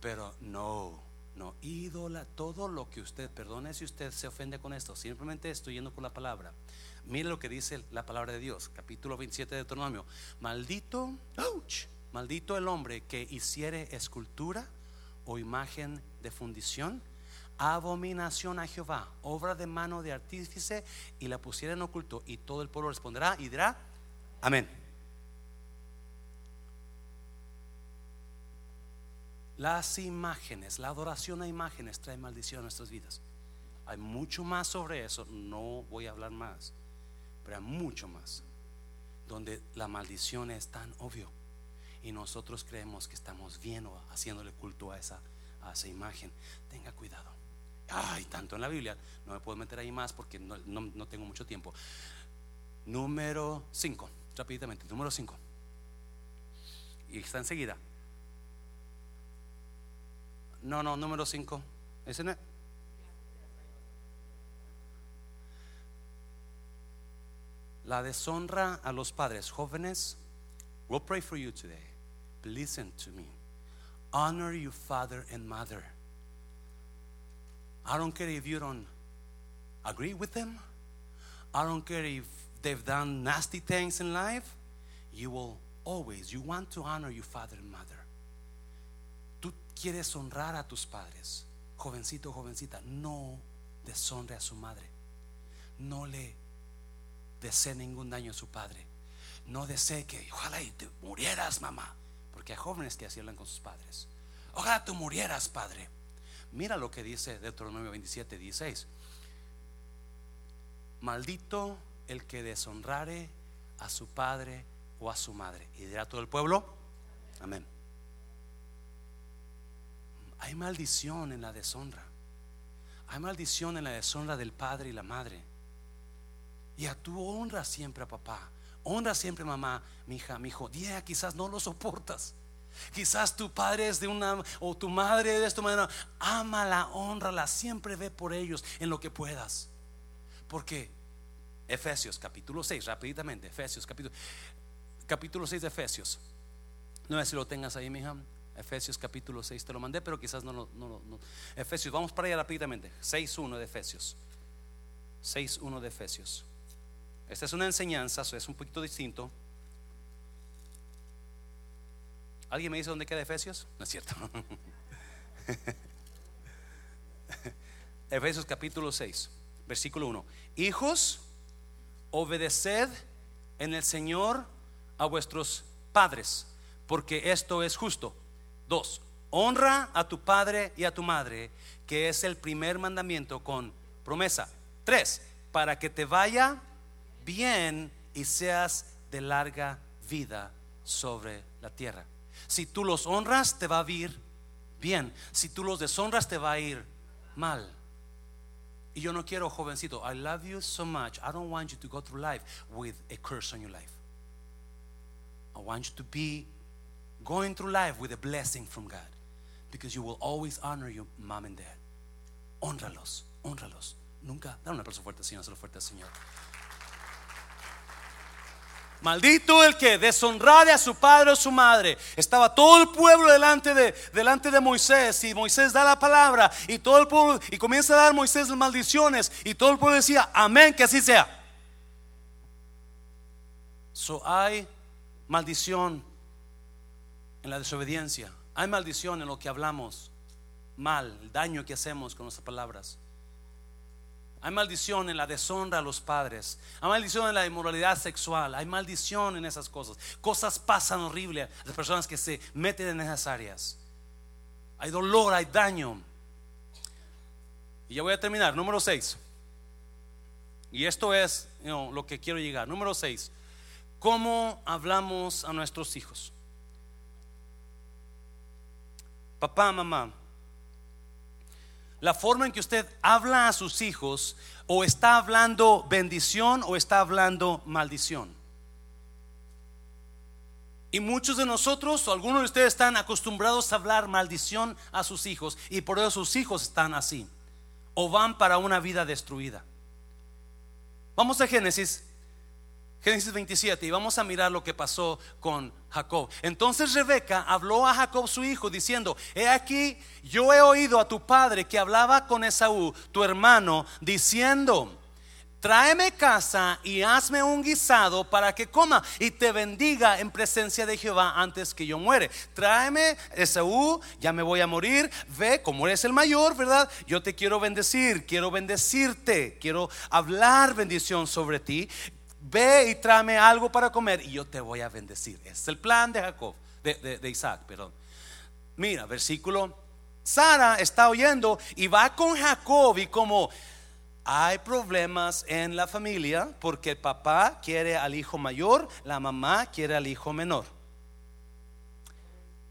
Pero no no, ídola, todo lo que usted, perdone si usted se ofende con esto, simplemente estoy yendo por la palabra. Mire lo que dice la palabra de Dios, capítulo 27 de Deuteronomio. Maldito, Maldito el hombre que hiciere escultura o imagen de fundición, abominación a Jehová, obra de mano de artífice, y la pusiera en oculto, y todo el pueblo responderá y dirá, amén. Las imágenes, la adoración a imágenes trae maldición a nuestras vidas. Hay mucho más sobre eso, no voy a hablar más, pero hay mucho más, donde la maldición es tan obvio y nosotros creemos que estamos bien o haciéndole culto a esa, a esa imagen. Tenga cuidado. Ay, tanto en la Biblia, no me puedo meter ahí más porque no, no tengo mucho tiempo. Número 5, rápidamente, número 5. Y está enseguida. No, no, número 5. Ese no. La deshonra a los padres jóvenes. We'll pray for you today. Listen to me. Honor your father and mother. I don't care if you don't agree with them. I don't care if they've done nasty things in life. You will always, you want to honor your father and mother. Quieres honrar a tus padres. Jovencito, jovencita, no deshonre a su madre. No le desee ningún daño a su padre. No desee que ojalá y te murieras, mamá. Porque hay jóvenes que así hablan con sus padres. Ojalá tú murieras, padre. Mira lo que dice Deuteronomio 27, 16. Maldito el que deshonrare a su padre o a su madre. Y dirá todo el pueblo, amén. Hay maldición en la deshonra. Hay maldición en la deshonra del padre y la madre. Y a tu honra siempre a papá. Honra siempre a mamá, mi hija, mi hijo. Día quizás no lo soportas. Quizás tu padre es de una o tu madre es de esta manera. Ámala, honrala, siempre ve por ellos en lo que puedas. Porque Efesios capítulo 6, rápidamente, Efesios capítulo capítulo 6 de Efesios. No sé si lo tengas ahí, mi hija. Efesios capítulo 6 te lo mandé, pero quizás no, no, no, no. Efesios, vamos para allá rápidamente. 6.1 de Efesios. 6.1 de Efesios. Esta es una enseñanza, es un poquito distinto. ¿Alguien me dice dónde queda Efesios? No es cierto. Efesios capítulo 6, versículo 1. Hijos, obedeced en el Señor a vuestros padres, porque esto es justo. Dos, honra a tu padre y a tu madre, que es el primer mandamiento con promesa. Tres, para que te vaya bien y seas de larga vida sobre la tierra. Si tú los honras, te va a ir bien. Si tú los deshonras, te va a ir mal. Y yo no quiero, jovencito, I love you so much. I don't want you to go through life with a curse on your life. I want you to be going through life with a blessing from God because you will always honor your mom and dad. Honralos, honralos. Nunca, dale un aplauso fuerte, Señor, solo fuerte, Señor. Maldito el que deshonrare a su padre o su madre. Estaba todo el pueblo delante de, delante de Moisés y Moisés da la palabra y todo el pueblo y comienza a dar Moisés maldiciones y todo el pueblo decía, amén, que así sea. So hay maldición en la desobediencia. Hay maldición en lo que hablamos mal, el daño que hacemos con nuestras palabras. Hay maldición en la deshonra a los padres. Hay maldición en la inmoralidad sexual. Hay maldición en esas cosas. Cosas pasan horribles a las personas que se meten en esas áreas. Hay dolor, hay daño. Y ya voy a terminar. Número 6. Y esto es lo que quiero llegar. Número 6. ¿Cómo hablamos a nuestros hijos? Papá, mamá, la forma en que usted habla a sus hijos o está hablando bendición o está hablando maldición. Y muchos de nosotros o algunos de ustedes están acostumbrados a hablar maldición a sus hijos y por eso sus hijos están así o van para una vida destruida. Vamos a Génesis Génesis 27 y vamos a mirar lo que pasó con Jacob. Entonces Rebeca habló a Jacob su hijo diciendo, he aquí, yo he oído a tu padre que hablaba con Esaú, tu hermano, diciendo, tráeme casa y hazme un guisado para que coma y te bendiga en presencia de Jehová antes que yo muere. Tráeme, Esaú, ya me voy a morir, ve, como eres el mayor, ¿verdad? Yo te quiero bendecir, quiero bendecirte, quiero hablar bendición sobre ti. Ve y tráeme algo para comer y yo te voy a bendecir. es el plan de Jacob, de, de Isaac, perdón. Mira, versículo. Sara está oyendo y va con Jacob y como hay problemas en la familia porque el papá quiere al hijo mayor, la mamá quiere al hijo menor.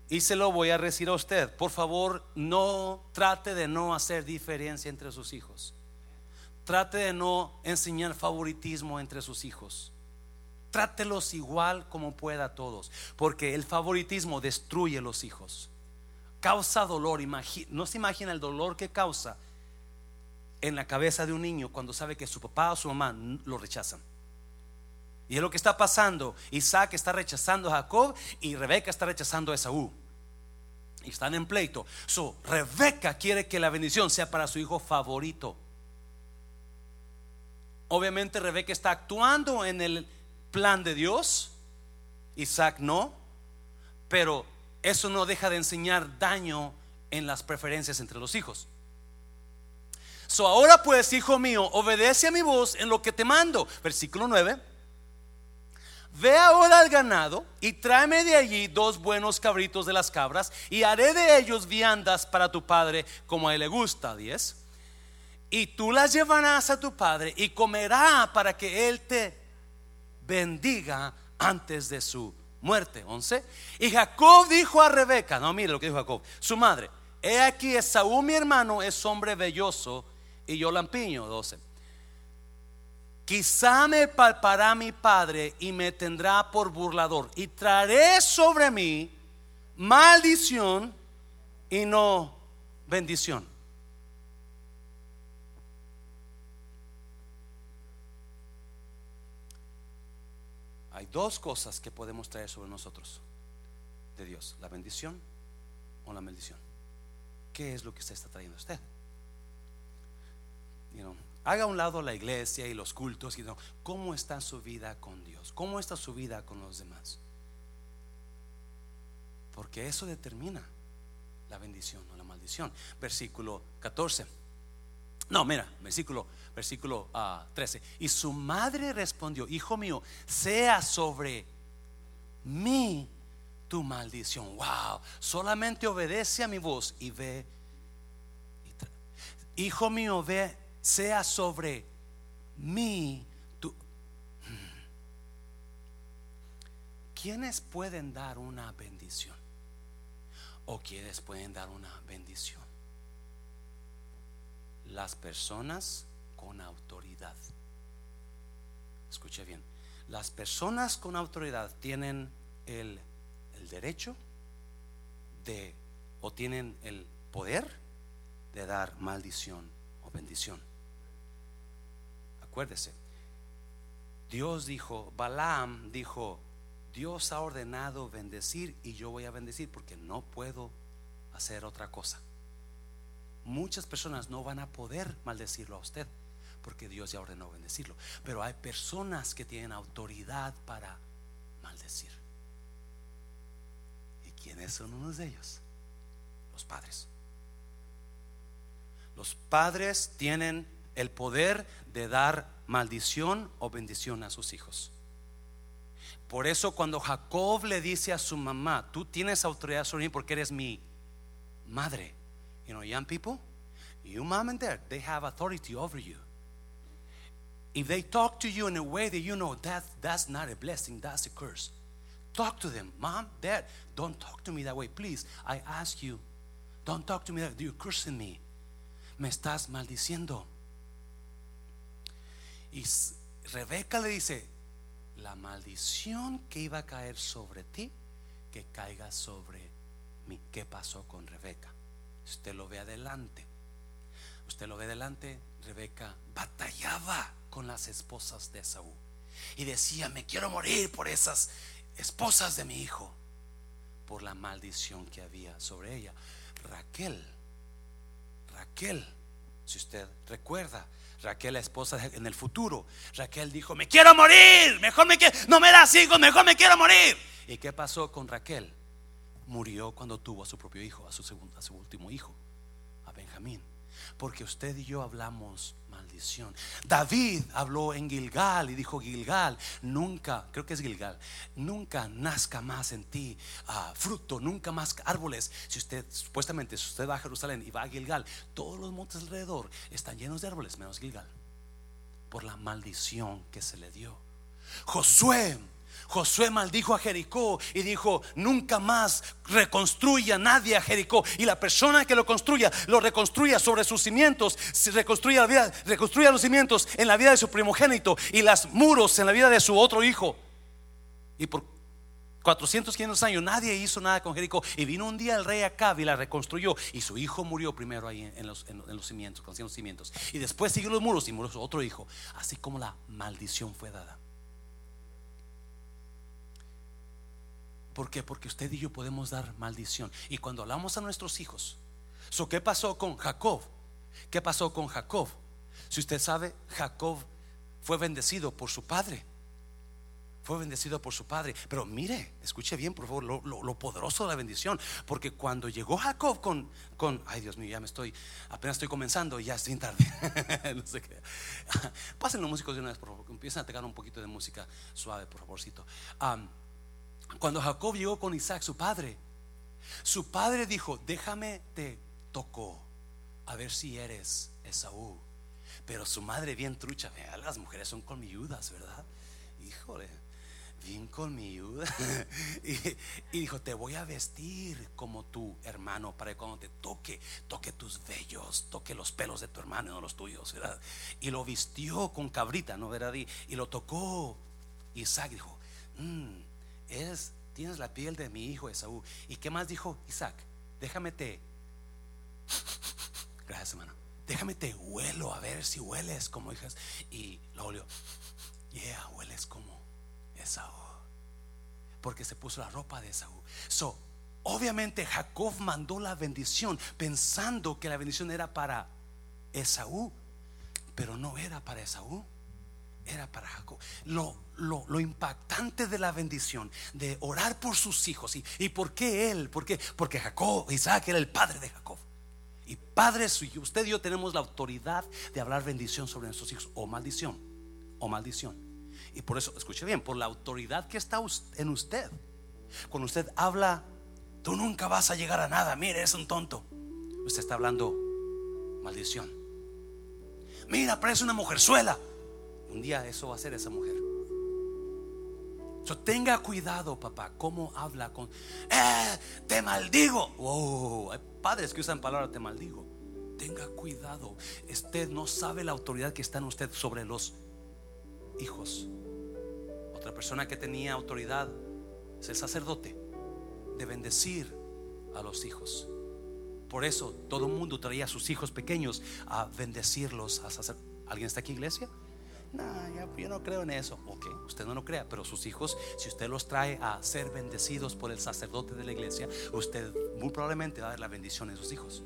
Y se lo voy a decir a usted, por favor, no trate de no hacer diferencia entre sus hijos. Trate de no enseñar favoritismo entre sus hijos. Trátelos igual como pueda a todos, porque el favoritismo destruye los hijos. Causa dolor, no se imagina el dolor que causa en la cabeza de un niño cuando sabe que su papá o su mamá lo rechazan. Y es lo que está pasando. Isaac está rechazando a Jacob y Rebeca está rechazando a Esaú. Y están en pleito. So, Rebeca quiere que la bendición sea para su hijo favorito. Obviamente Rebeca está actuando en el plan de Dios. Isaac no. Pero eso no deja de enseñar daño en las preferencias entre los hijos. So ahora pues, hijo mío, obedece a mi voz en lo que te mando. Versículo 9. Ve ahora al ganado y tráeme de allí dos buenos cabritos de las cabras y haré de ellos viandas para tu padre como a él le gusta. 10. Y tú las llevarás a tu padre y comerá para que él te bendiga antes de su muerte. 11. Y Jacob dijo a Rebeca, no mire lo que dijo Jacob, su madre, he aquí Esaú mi hermano es hombre belloso y yo lampiño. 12. Quizá me palpará mi padre y me tendrá por burlador y traeré sobre mí maldición y no bendición. Hay dos cosas que podemos traer sobre nosotros de Dios, la bendición o la maldición. ¿Qué es lo que se está trayendo usted? haga a un lado la iglesia y los cultos ¿cómo está su vida con Dios? ¿Cómo está su vida con los demás? Porque eso determina la bendición o la maldición. Versículo 14. No, mira, versículo, versículo 13. Ah, y su madre respondió, hijo mío, sea sobre mí tu maldición. Wow, solamente obedece a mi voz y ve. hijo mío, ve sea sobre mí tu... ¿Quiénes pueden dar una bendición? ¿O quiénes pueden dar una bendición? Las personas con autoridad. Escuche bien. Las personas con autoridad tienen el, el derecho de o tienen el poder de dar maldición o bendición. Acuérdese, Dios dijo, Balaam dijo, Dios ha ordenado bendecir y yo voy a bendecir porque no puedo hacer otra cosa. Muchas personas no van a poder maldecirlo a usted porque Dios ya ordenó bendecirlo. Pero hay personas que tienen autoridad para maldecir. ¿Y quiénes son unos de ellos? Los padres. Los padres tienen el poder de dar maldición o bendición a sus hijos. Por eso cuando Jacob le dice a su mamá, tú tienes autoridad sobre mí porque eres mi madre. You know, young people, you mom and dad, they have authority over you. If they talk to you in a way that you know that that's not a blessing, that's a curse. Talk to them, mom, dad. Don't talk to me that way, please. I ask you, don't talk to me that you're cursing me. Me estás maldiciendo. Y Rebeca le dice, la maldición que iba a caer sobre ti, que caiga sobre mí. ¿Qué pasó con Rebeca? Usted lo ve adelante. Usted lo ve adelante. Rebeca batallaba con las esposas de Saúl. Y decía, me quiero morir por esas esposas de mi hijo. Por la maldición que había sobre ella. Raquel, Raquel, si usted recuerda, Raquel, la esposa en el futuro, Raquel dijo, me quiero morir, mejor me quiero, no me das hijos, mejor me quiero morir. ¿Y qué pasó con Raquel? Murió cuando tuvo a su propio hijo, a su, segundo, a su último hijo, a Benjamín. Porque usted y yo hablamos maldición. David habló en Gilgal y dijo, Gilgal, nunca, creo que es Gilgal, nunca nazca más en ti ah, fruto, nunca más árboles. Si usted, supuestamente, si usted va a Jerusalén y va a Gilgal, todos los montes alrededor están llenos de árboles, menos Gilgal, por la maldición que se le dio. Josué Josué maldijo a Jericó y dijo, nunca más reconstruya nadie a Jericó. Y la persona que lo construya, lo reconstruya sobre sus cimientos, reconstruya, la vida, reconstruya los cimientos en la vida de su primogénito y las muros en la vida de su otro hijo. Y por 400, 500 años nadie hizo nada con Jericó. Y vino un día el rey Acab y la reconstruyó. Y su hijo murió primero ahí en los, en, los cimientos, con los cimientos. Y después siguió los muros y murió su otro hijo. Así como la maldición fue dada. ¿Por qué? Porque usted y yo podemos dar maldición. Y cuando hablamos a nuestros hijos, ¿qué pasó con Jacob? ¿Qué pasó con Jacob? Si usted sabe, Jacob fue bendecido por su padre. Fue bendecido por su padre. Pero mire, escuche bien, por favor, lo, poderoso de la bendición. Porque cuando llegó Jacob con, con, ay Dios mío, ya me estoy, apenas estoy comenzando y ya estoy tarde. no sé qué. Pasen los músicos de una vez, por favor. Empiecen a tocar un poquito de música suave, por favorcito. Cuando Jacob llegó con Isaac, su padre, su padre dijo, déjame te tocó a ver si eres Esaú. Pero su madre bien trucha, las mujeres son colmilludas, ¿verdad? Híjole, bien colmilluda. y, y dijo, te voy a vestir como tu hermano para que cuando te toque, toque tus vellos, toque los pelos de tu hermano, no los tuyos, ¿verdad? Y lo vistió con cabrita, ¿no? ¿verdad? Y, y lo tocó. Isaac dijo, mmm es, tienes la piel de mi hijo Esaú. ¿Y qué más dijo Isaac? Déjame te. Gracias, hermano. Déjame te huelo a ver si hueles como hijas. Y lo olió. Yeah, hueles como Esaú. Porque se puso la ropa de Esaú. So, obviamente Jacob mandó la bendición pensando que la bendición era para Esaú, pero no era para Esaú era para Jacob. Lo, lo, impactante de la bendición, de orar por sus hijos. ¿Y, y por qué él? ¿Por Porque Jacob, Isaac era el padre de Jacob. Y padre suyo, usted y yo tenemos la autoridad de hablar bendición sobre nuestros hijos, o maldición, o maldición. Y por eso, escuche bien, por la autoridad que está en usted. Cuando usted habla, tú nunca vas a llegar a nada, mire, es un tonto. Usted está hablando maldición. Mira, parece una mujerzuela. Un día eso va a ser esa mujer. tenga cuidado, papá, cómo habla con, eh, te maldigo. Wow, hay padres que usan palabra te maldigo. Tenga cuidado. Usted no sabe la autoridad que está en usted sobre los hijos. Otra persona que tenía autoridad es el sacerdote de bendecir a los hijos. Por eso todo el mundo traía a sus hijos pequeños a bendecirlos, a. ¿Alguien está aquí, iglesia? No, yo no creo en eso. Ok, usted no lo crea, pero sus hijos, si usted los trae a ser bendecidos por el sacerdote de la iglesia, usted muy probablemente va a dar la bendición a sus hijos.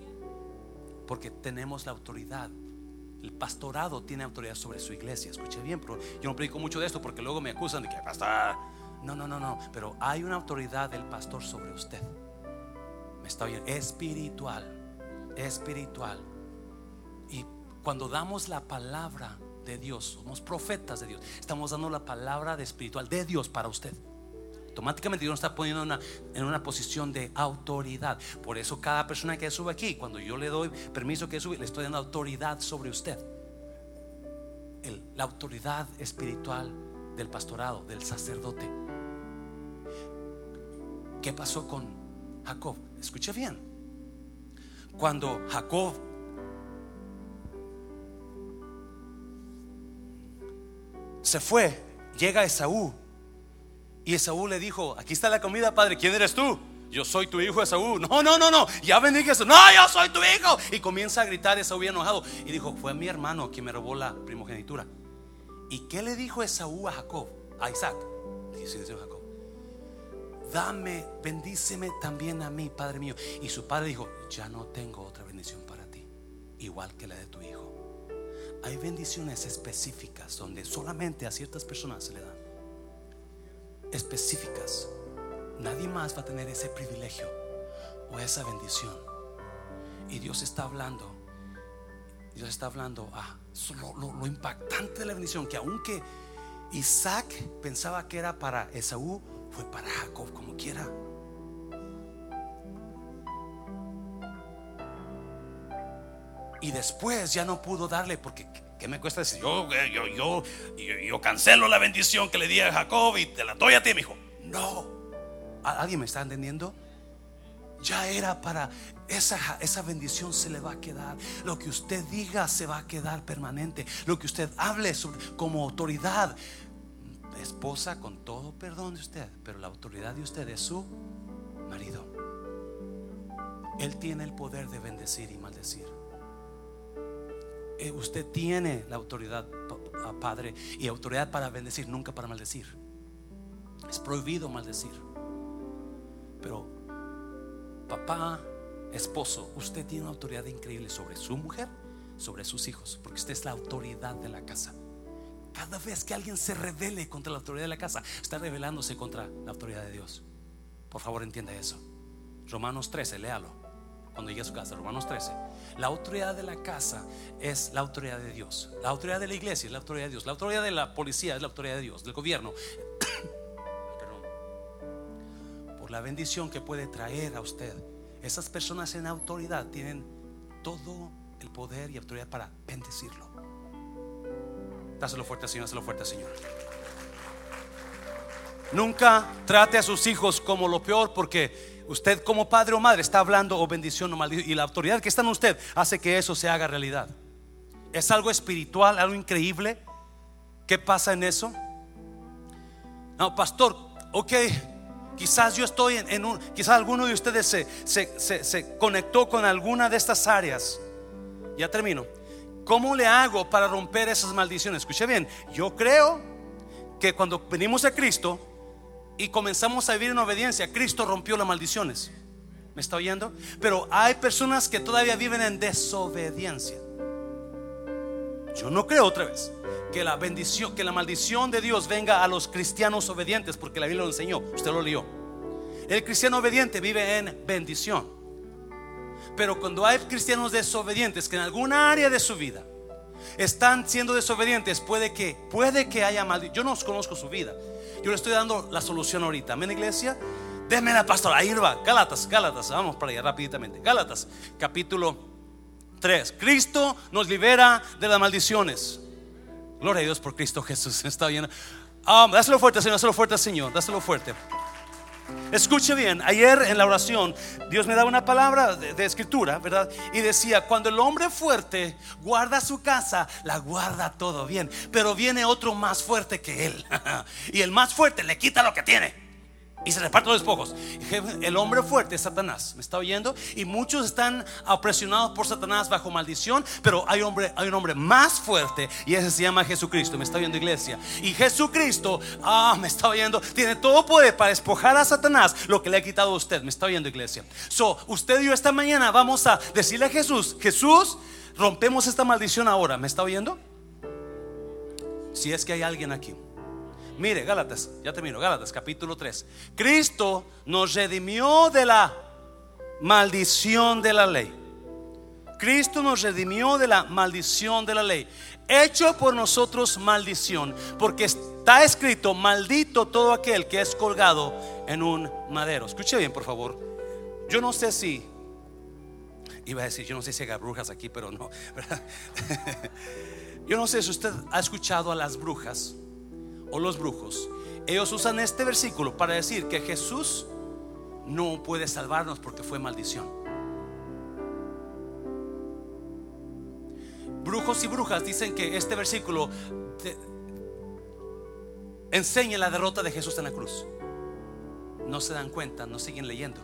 Porque tenemos la autoridad. El pastorado tiene autoridad sobre su iglesia. Escuche bien, pero yo no predico mucho de esto porque luego me acusan de que pastor. No, no, no, no. Pero hay una autoridad del pastor sobre usted. Me está oyendo. Espiritual. Espiritual. Y cuando damos la palabra de Dios, somos profetas de Dios. Estamos dando la palabra de espiritual de Dios para usted. Automáticamente Dios nos está poniendo en una posición de autoridad. Por eso cada persona que sube aquí, cuando yo le doy permiso que sube, le estoy dando autoridad sobre usted. la autoridad espiritual del pastorado, del sacerdote. ¿Qué pasó con Jacob? Escuche bien. Cuando Jacob se fue, llega Esaú. Y Esaú le dijo, aquí está la comida, padre, ¿quién eres tú? Yo soy tu hijo Esaú. No, no, no, no. Ya bendiga eso. No, yo soy tu hijo. Y comienza a gritar Esaú bien enojado. Y dijo, fue mi hermano quien me robó la primogenitura. ¿Y qué le dijo Esaú a Jacob? A Isaac. Dice Jacob. Dame, bendíceme también a mí, Padre mío. Y su padre dijo, ya no tengo otra bendición para ti, igual que la de tu hijo hay bendiciones específicas donde solamente a ciertas personas se le dan. Específicas. Nadie más va a tener ese privilegio o esa bendición. Y Dios está hablando. Dios está hablando a lo, lo impactante de la bendición que aunque Isaac pensaba que era para Esaú, fue para Jacob como quiera. Y después ya no pudo darle porque ¿qué me cuesta decir? Yo, yo, yo, yo, cancelo la bendición que le di a Jacob y te la doy a ti, hijo. No. ¿Alguien me está entendiendo? Ya era para esa, esa bendición se le va a quedar. Lo que usted diga se va a quedar permanente. Lo que usted hable como autoridad. Esposa, con todo perdón de usted, pero la autoridad de usted es su marido. Él tiene el poder de bendecir y maldecir. Eh, usted tiene la autoridad, Padre, y autoridad para bendecir, nunca para maldecir. Es prohibido maldecir. Pero, papá, esposo, usted tiene una autoridad increíble sobre su mujer, sobre sus hijos, porque usted es la autoridad de la casa. Cada vez que alguien se revele contra la autoridad de la casa, está rebelándose contra la autoridad de Dios. Por favor, entienda eso. Romanos 13, léalo cuando llegue a su casa, Romanos 13. La autoridad de la casa es la autoridad de Dios. La autoridad de la iglesia es la autoridad de Dios. La autoridad de la policía es la autoridad de Dios, del gobierno. Por la bendición que puede traer a usted. Esas personas en autoridad tienen todo el poder y autoridad para bendecirlo. Dáselo fuerte, Señor, dáselo fuerte, Señor. Nunca trate a sus hijos como lo peor porque Usted como padre o madre está hablando o bendición o maldición y la autoridad que está en usted hace que eso se haga realidad. Es algo espiritual, algo increíble. ¿Qué pasa en eso? No, pastor, ok, quizás yo estoy en, un, quizás alguno de ustedes se, se, se conectó con alguna de estas áreas. Ya termino. ¿Cómo le hago para romper esas maldiciones? Escuche bien, yo creo que cuando venimos a Cristo, y comenzamos a vivir en obediencia, Cristo rompió las maldiciones. ¿Me está oyendo? Pero hay personas que todavía viven en desobediencia. Yo no creo otra vez que la bendición, que la maldición de Dios venga a los cristianos obedientes, porque la Biblia lo enseñó, usted lo leyó. El cristiano obediente vive en bendición. Pero cuando hay cristianos desobedientes que en alguna área de su vida están siendo desobedientes, puede que puede que haya maldición. Yo no conozco su vida, yo le estoy dando la solución ahorita. Amén, iglesia. Déme la pastora. Ahí va. Gálatas, Gálatas. Vamos para allá rápidamente. Gálatas, capítulo 3. Cristo nos libera de las maldiciones. Gloria a Dios por Cristo Jesús. Está bien. Um, dáselo fuerte, Señor. Dáselo fuerte, Señor. Dáselo fuerte. Escuche bien, ayer en la oración Dios me daba una palabra de, escritura, ¿verdad? Y decía, cuando el hombre fuerte guarda su casa, la guarda todo bien, pero viene otro más fuerte que él. y el más fuerte le quita lo que tiene y se reparte los despojos. El hombre fuerte es Satanás, ¿me está oyendo? Y muchos están opresionados por Satanás bajo maldición, pero hay, hombre, hay un hombre más fuerte y ese se llama Jesucristo, ¿me está oyendo iglesia? Y Jesucristo, ah, me está oyendo, tiene todo poder para despojar a Satanás lo que le ha quitado a usted, ¿me está oyendo iglesia? So, usted y yo esta mañana vamos a decirle a Jesús, Jesús, rompemos esta maldición ahora, ¿me está oyendo? Si es que hay alguien aquí. Mire, Gálatas, ya termino, Gálatas capítulo 3. Cristo nos redimió de la maldición de la ley. Cristo nos redimió de la maldición de la ley. Hecho por nosotros maldición, porque está escrito, maldito todo aquel que es colgado en un madero. Escuche bien, por favor. Yo no sé si, iba a decir, yo no sé si hay brujas aquí, pero no. Yo no sé si usted ha escuchado a las brujas o los brujos, ellos usan este versículo para decir que Jesús no puede salvarnos porque fue maldición. Brujos y brujas dicen que este versículo enseña la derrota de Jesús en la cruz. No se dan cuenta, no siguen leyendo.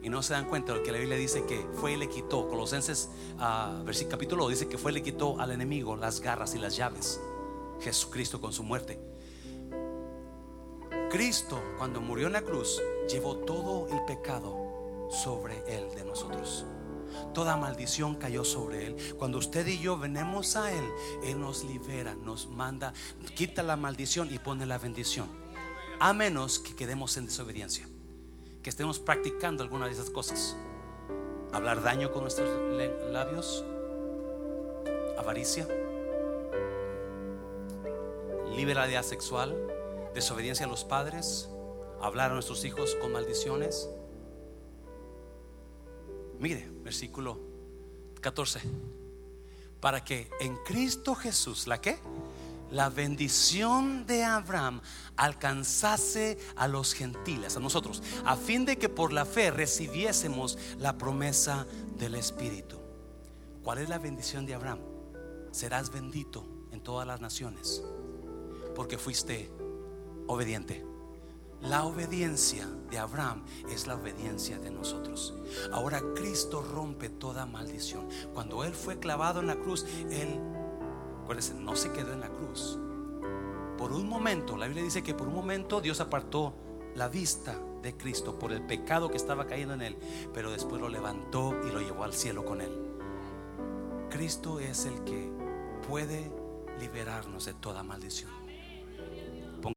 Y no se dan cuenta de lo que la Biblia dice que fue y le quitó. Colosenses, uh, versículo capítulo, dice que fue y le quitó al enemigo las garras y las llaves. Jesucristo con su muerte. Cristo cuando murió en la cruz llevó todo el pecado sobre él de nosotros. toda maldición cayó sobre él. Cuando usted y yo venemos a él, él nos libera, nos manda, quita la maldición y pone la bendición. A menos que quedemos en desobediencia, que estemos practicando alguna de esas cosas. Hablar daño con nuestros labios, avaricia, liberalidad sexual, desobediencia a los padres, hablar a nuestros hijos con maldiciones. Mire, versículo 14. Para que en Cristo Jesús, ¿la qué? La bendición de Abraham alcanzase a los gentiles, a nosotros, a fin de que por la fe recibiésemos la promesa del Espíritu. ¿Cuál es la bendición de Abraham? Serás bendito en todas las naciones porque fuiste obediente. La obediencia de Abraham es la obediencia de nosotros. Ahora Cristo rompe toda maldición. Cuando Él fue clavado en la cruz, Él, acuérdense, no se quedó en la cruz. Por un momento, la Biblia dice que por un momento Dios apartó la vista de Cristo por el pecado que estaba cayendo en Él, pero después lo levantó y lo llevó al cielo con Él. Cristo es el que puede liberarnos de toda maldición.